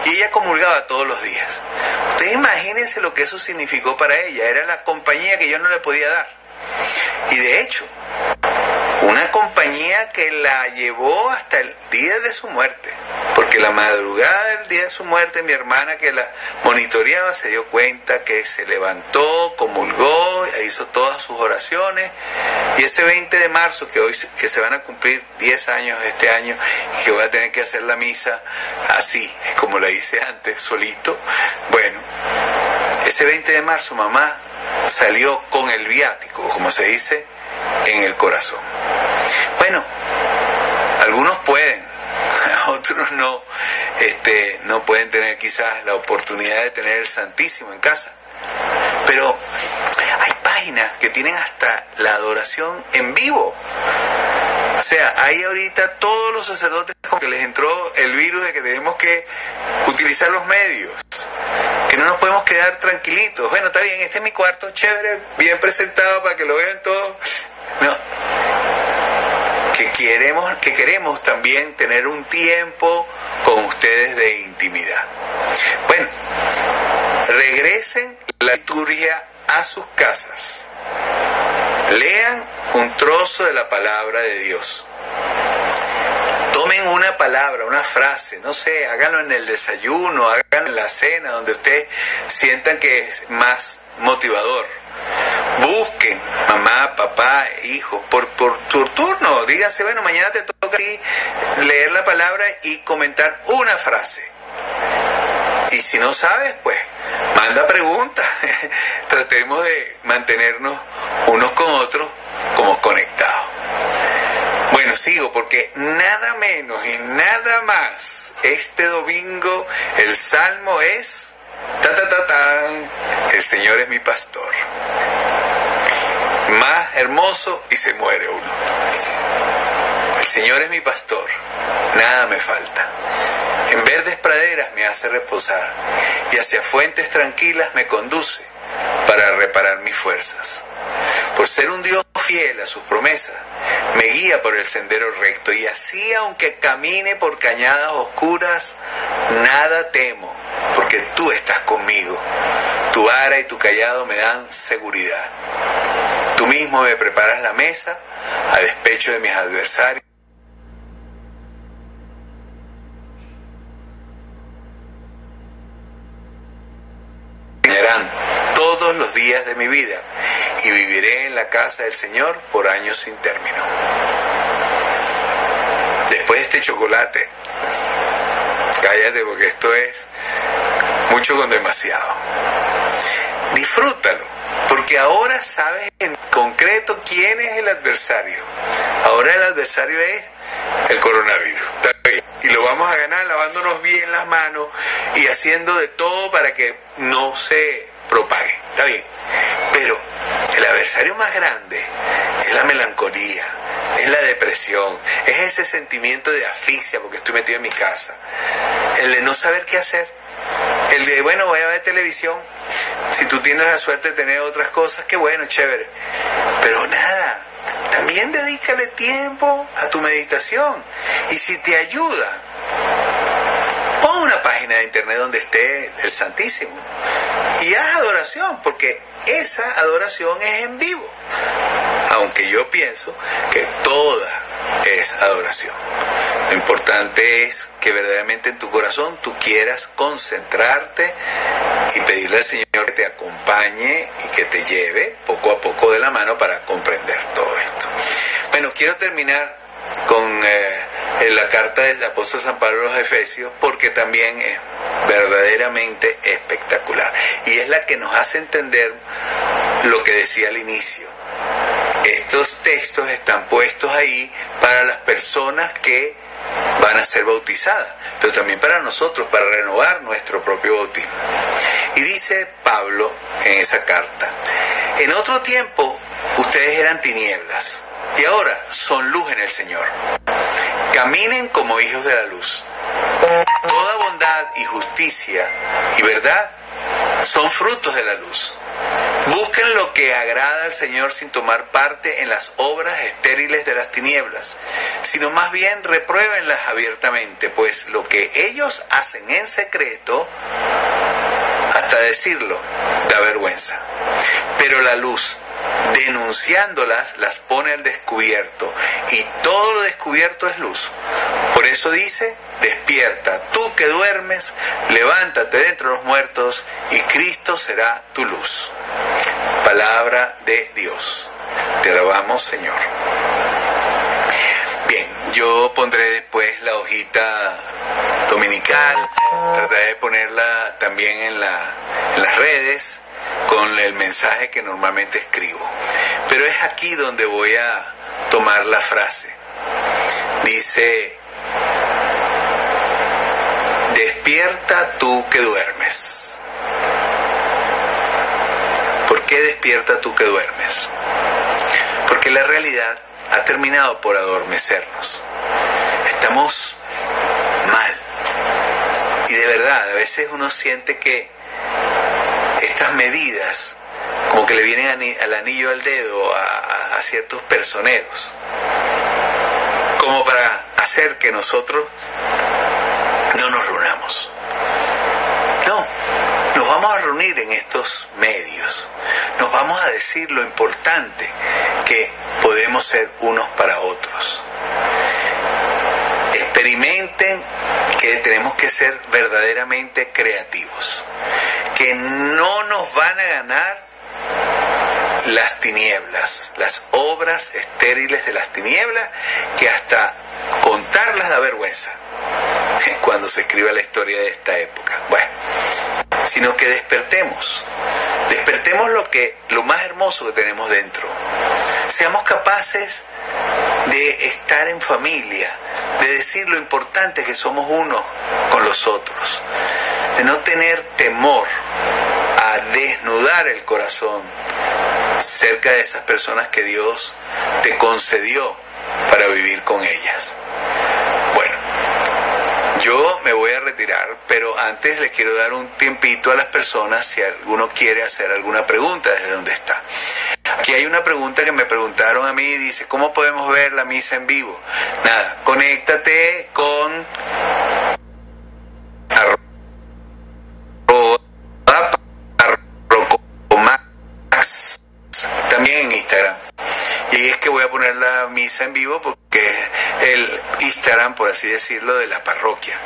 Y ella comulgaba todos los días. Ustedes imagínense lo que eso significó para ella, era la compañía que yo no le podía dar. Y de hecho, una compañía que la llevó hasta el día de su muerte, porque la madrugada del día de su muerte mi hermana que la monitoreaba se dio cuenta que se levantó, comulgó, hizo todas sus oraciones. Y ese 20 de marzo que hoy que se van a cumplir 10 años este año que voy a tener que hacer la misa así, como la hice antes, solito, bueno, ese 20 de marzo mamá salió con el viático, como se dice, en el corazón. Bueno, algunos pueden, otros no, este, no pueden tener quizás la oportunidad de tener el Santísimo en casa. Pero hay páginas que tienen hasta la adoración en vivo. O sea, hay ahorita todos los sacerdotes que les entró el virus de que tenemos que utilizar los medios, que no nos podemos quedar tranquilitos. Bueno, está bien, este es mi cuarto, chévere, bien presentado para que lo vean todos. Que queremos, que queremos también tener un tiempo con ustedes de intimidad. Bueno, regresen la liturgia a sus casas. Lean un trozo de la palabra de Dios. Tomen una palabra, una frase, no sé, háganlo en el desayuno, háganlo en la cena, donde ustedes sientan que es más motivador. Busquen, mamá, papá, hijo, por, por tu turno. Dígase, bueno, mañana te toca leer la palabra y comentar una frase. Y si no sabes, pues manda preguntas. Tratemos de mantenernos unos con otros como conectados. Bueno, sigo porque nada menos y nada más este domingo el salmo es ta ta ta ta el Señor es mi pastor. Más hermoso y se muere uno. El Señor es mi pastor, nada me falta. En verdes praderas me hace reposar y hacia fuentes tranquilas me conduce para reparar mis fuerzas. Por ser un Dios fiel a sus promesas, me guía por el sendero recto y así aunque camine por cañadas oscuras, nada temo, porque tú estás conmigo. Tu vara y tu callado me dan seguridad. Tú mismo me preparas la mesa a despecho de mis adversarios. Todos los días de mi vida y viviré en la casa del Señor por años sin término. Después de este chocolate, cállate porque esto es mucho con demasiado. Disfrútalo, porque ahora sabes en concreto quién es el adversario. Ahora el adversario es el coronavirus. Y lo vamos a ganar lavándonos bien las manos y haciendo de todo para que no se propague. Está bien. Pero el adversario más grande es la melancolía, es la depresión, es ese sentimiento de asfixia porque estoy metido en mi casa, el de no saber qué hacer, el de, bueno, voy a ver televisión, si tú tienes la suerte de tener otras cosas, qué bueno, chévere, pero nada, también dedícale tiempo a tu meditación. Y si te ayuda, pon una página de internet donde esté el Santísimo. Y haz adoración, porque esa adoración es en vivo. Aunque yo pienso que toda es adoración. Lo importante es que verdaderamente en tu corazón tú quieras concentrarte y pedirle al Señor que te acompañe y que te lleve poco a poco de la mano para comprender todo esto. Bueno, quiero terminar con eh, la carta del apóstol San Pablo a los Efesios porque también es verdaderamente espectacular y es la que nos hace entender lo que decía al inicio. Estos textos están puestos ahí para las personas que van a ser bautizadas, pero también para nosotros, para renovar nuestro propio bautismo. Y dice Pablo en esa carta, en otro tiempo ustedes eran tinieblas y ahora son luz en el Señor. Caminen como hijos de la luz. Toda bondad y justicia y verdad son frutos de la luz. Busquen lo que agrada al Señor sin tomar parte en las obras estériles de las tinieblas, sino más bien repruébenlas abiertamente, pues lo que ellos hacen en secreto, hasta decirlo, da vergüenza. Pero la luz, denunciándolas, las pone al descubierto, y todo lo descubierto es luz. Por eso dice, despierta, tú que duermes, levántate de entre los muertos, y Cristo será tu luz. Palabra de Dios. Te alabamos, Señor. Bien, yo pondré después la hojita dominical, trataré de ponerla también en, la, en las redes con el mensaje que normalmente escribo. Pero es aquí donde voy a tomar la frase. Dice, despierta tú que duermes. ¿Por qué despierta tú que duermes? Porque la realidad ha terminado por adormecernos. Estamos mal. Y de verdad, a veces uno siente que estas medidas como que le vienen al anillo al dedo a, ciertos personeros, como para hacer que nosotros no nos reunamos. No, nos vamos a reunir en estos medios, nos vamos a decir lo importante que podemos ser unos para otros. Experimenten que tenemos que ser verdaderamente creativos, que no nos van a ganar las tinieblas, las obras estériles de las tinieblas, que hasta contarlas da vergüenza cuando se escribe la historia de esta época. Bueno, sino que despertemos, despertemos lo que lo más hermoso que tenemos dentro. Seamos capaces de estar en familia, de decir lo importante que somos uno con los otros, de no tener temor a desnudar el corazón cerca de esas personas que Dios te concedió para vivir con ellas. Bueno, yo me voy a retirar, pero antes le quiero dar un tiempito a las personas si alguno quiere hacer alguna pregunta desde donde está. Aquí hay una pregunta que me preguntaron a mí, dice, ¿cómo podemos ver la misa en vivo? Nada, conéctate con también en Instagram. Y es que voy a poner la misa en vivo porque el Instagram, por así decirlo, de la parroquia,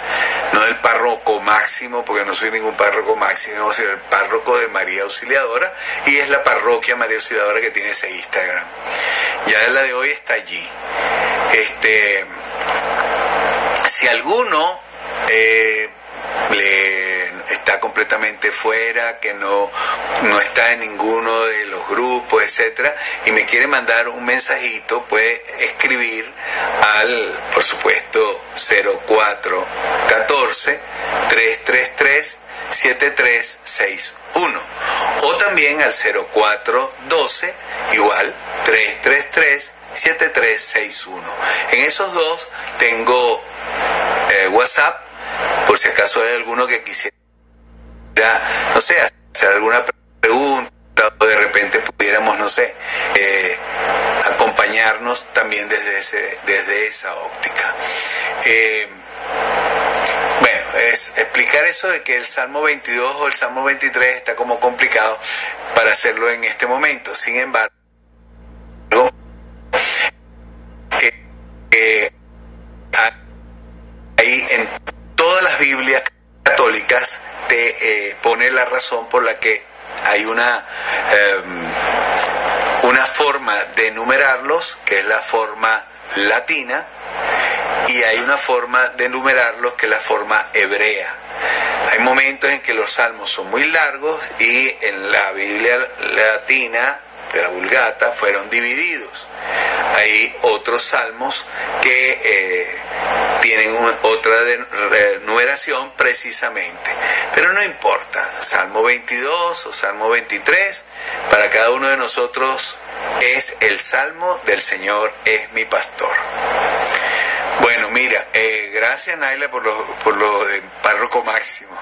no del párroco máximo, porque no soy ningún párroco máximo, sino el párroco de María Auxiliadora, y es la parroquia María Auxiliadora que tiene ese Instagram. Ya la de hoy está allí. Este, si alguno eh, le está completamente fuera, que no, no está en ninguno de los grupos, etcétera, y me quiere mandar un mensajito, puede escribir al, por supuesto, 0414 333 7361 o también al 0412 igual 333 7361. En esos dos tengo eh, WhatsApp por si acaso hay alguno que quisiera, no sé, hacer alguna pregunta o de repente pudiéramos, no sé, eh, acompañarnos también desde, ese, desde esa óptica. Eh, bueno, es explicar eso de que el Salmo 22 o el Salmo 23 está como complicado para hacerlo en este momento. Sin embargo, eh, ahí en todas las Biblias católicas te eh, pone la razón por la que hay una, em, una forma de numerarlos, que es la forma latina, y hay una forma de numerarlos que es la forma hebrea. Hay momentos en que los salmos son muy largos y en la Biblia latina de la Vulgata fueron divididos. Hay otros salmos que eh, tienen otra numeración precisamente. Pero no importa, Salmo 22 o Salmo 23, para cada uno de nosotros es el Salmo del Señor es mi pastor. Bueno, mira, eh, gracias Naila por lo, por lo de párroco máximo.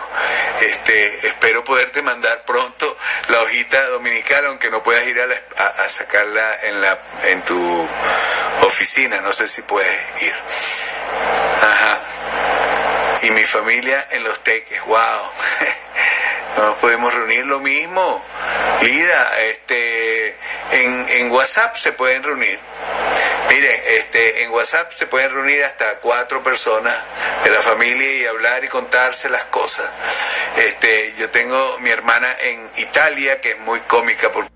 Este, espero poderte mandar pronto la hojita dominical, aunque no puedas ir a, sacarla en, la, en tu oficina, no sé si puedes ir. Ajá. Y mi familia en los teques, wow. no nos podemos reunir lo mismo. Lida, este, en, WhatsApp se pueden reunir. Mire, este, en WhatsApp se pueden reunir hasta cuatro personas de la familia y hablar y contarse las cosas. Este, yo tengo mi hermana en Italia que es muy cómica porque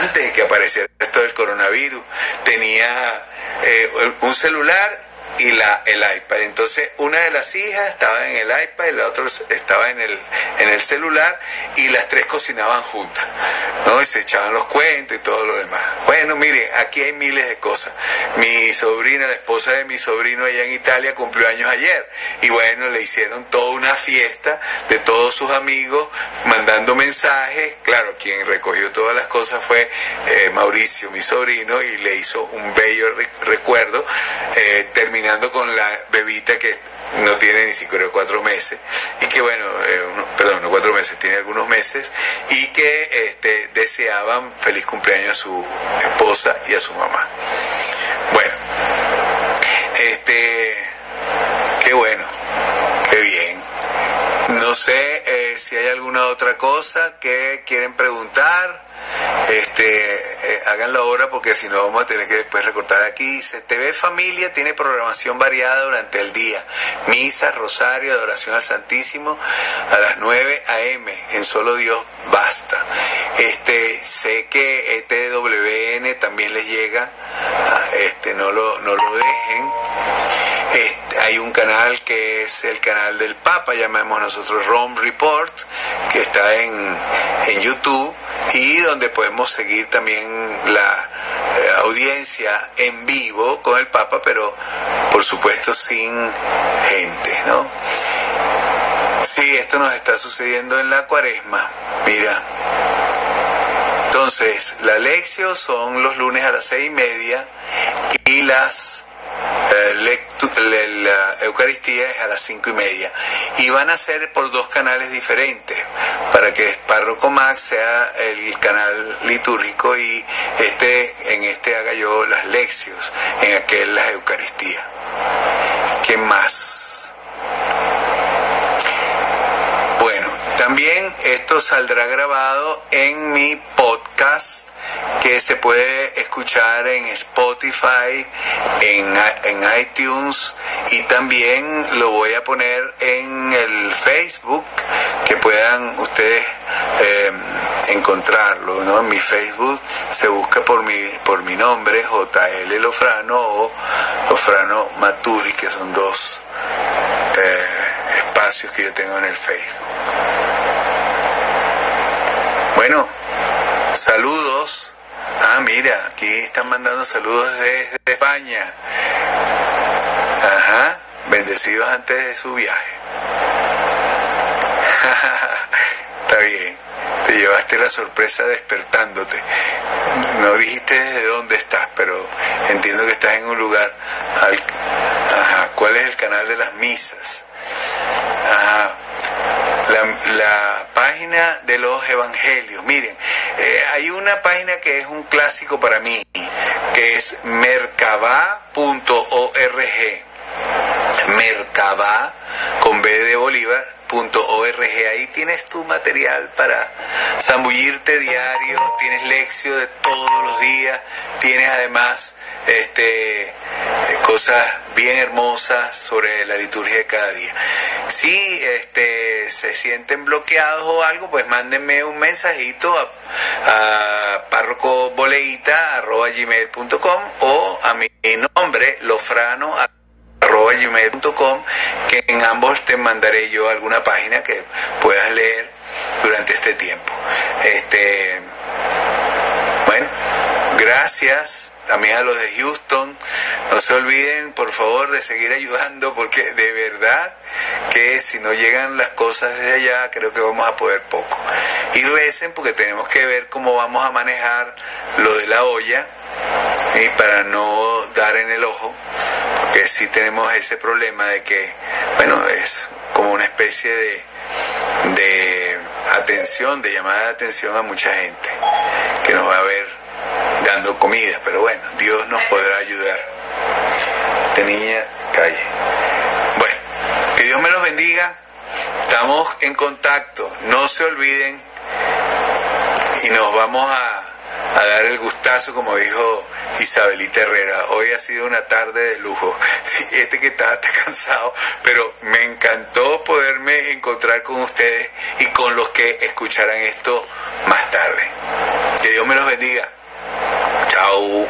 antes de que apareciera esto del coronavirus tenía eh, un celular y la, el iPad. Entonces, una de las hijas estaba en el iPad y la otra estaba en el, en el celular y las tres cocinaban juntas, ¿no? Y se echaban los cuentos y todo lo demás. Bueno, mire, aquí hay miles de cosas. Mi sobrina, la esposa de mi sobrino allá en Italia, cumplió años ayer. Y bueno, le hicieron toda una fiesta de todos sus amigos, mandando mensajes. Claro, quien recogió todas las cosas fue eh, Mauricio, mi sobrino, y le hizo un bello recuerdo. Eh, con la bebita que no tiene ni siquiera cuatro meses y que bueno, eh, perdón, no cuatro meses, tiene algunos meses y que este, deseaban feliz cumpleaños a su esposa y a su mamá. Bueno, este, qué bueno, qué bien. No sé eh, si hay alguna otra cosa que quieren preguntar este, eh, háganlo ahora porque si no vamos a tener que después recortar aquí. Dice, TV Familia tiene programación variada durante el día. Misa, Rosario, Adoración al Santísimo a las 9 a.m. En Solo Dios Basta. Este, sé que ETWN también les llega. Este, no lo, no lo dejen. Este, hay un canal que es el canal del Papa, llamamos nosotros Rome Report, que está en, en YouTube y donde podemos seguir también la eh, audiencia en vivo con el Papa, pero por supuesto sin gente, ¿no? Sí, esto nos está sucediendo en la cuaresma, mira. Entonces, la lección son los lunes a las seis y media y las la Eucaristía es a las cinco y media y van a ser por dos canales diferentes para que Párroco Max sea el canal litúrgico y este en este haga yo las lecciones en aquel las Eucaristías ¿qué más? También esto saldrá grabado en mi podcast que se puede escuchar en Spotify, en, en, iTunes y también lo voy a poner en el Facebook, que puedan ustedes eh, encontrarlo. ¿no? En mi Facebook se busca por mi, por mi nombre, JL Lofrano o Lofrano Maturi, que son dos eh, espacios que yo tengo en el Facebook. Bueno, saludos. Ah, mira, aquí están mandando saludos desde España. Ajá, bendecidos antes de su viaje. Está bien, te llevaste la sorpresa despertándote. No dijiste de dónde estás, pero entiendo que estás en un lugar. Ajá, ¿cuál es el canal de las misas? Ajá la, página de los evangelios. Miren, eh, hay una página que es un clásico para mí, que es mercabá.org. Mercabá con B de Bolívar, Ahí tienes tu material para zambullirte diario, tienes lección de todos los días, tienes además este, cosas bien hermosas sobre la liturgia de cada día. Si este, se sienten bloqueados o algo, pues mándenme un mensajito a, a o a mi nombre, lofrano gmail.com que en ambos te mandaré yo alguna página que puedas leer durante este tiempo. Este, bueno, gracias también a los de Houston. No se olviden, por favor, de seguir ayudando porque de verdad que si no llegan las cosas desde allá, creo que vamos a poder poco. Y recen porque tenemos que ver cómo vamos a manejar lo de la olla y para no dar en el ojo, porque si tenemos ese problema de que, bueno, es como una especie de, de atención, de llamada de atención a mucha gente que nos va a ver dando comida, pero bueno, Dios nos podrá ayudar. De niña, calle. Bueno, que Dios me los bendiga. Estamos en contacto. No se olviden y nos vamos a a dar el gustazo, como dijo Isabelita Herrera. Hoy ha sido una tarde de lujo. Este que está, está cansado, pero me encantó poderme encontrar con ustedes y con los que escucharán esto más tarde. Que Dios me los bendiga. Chao.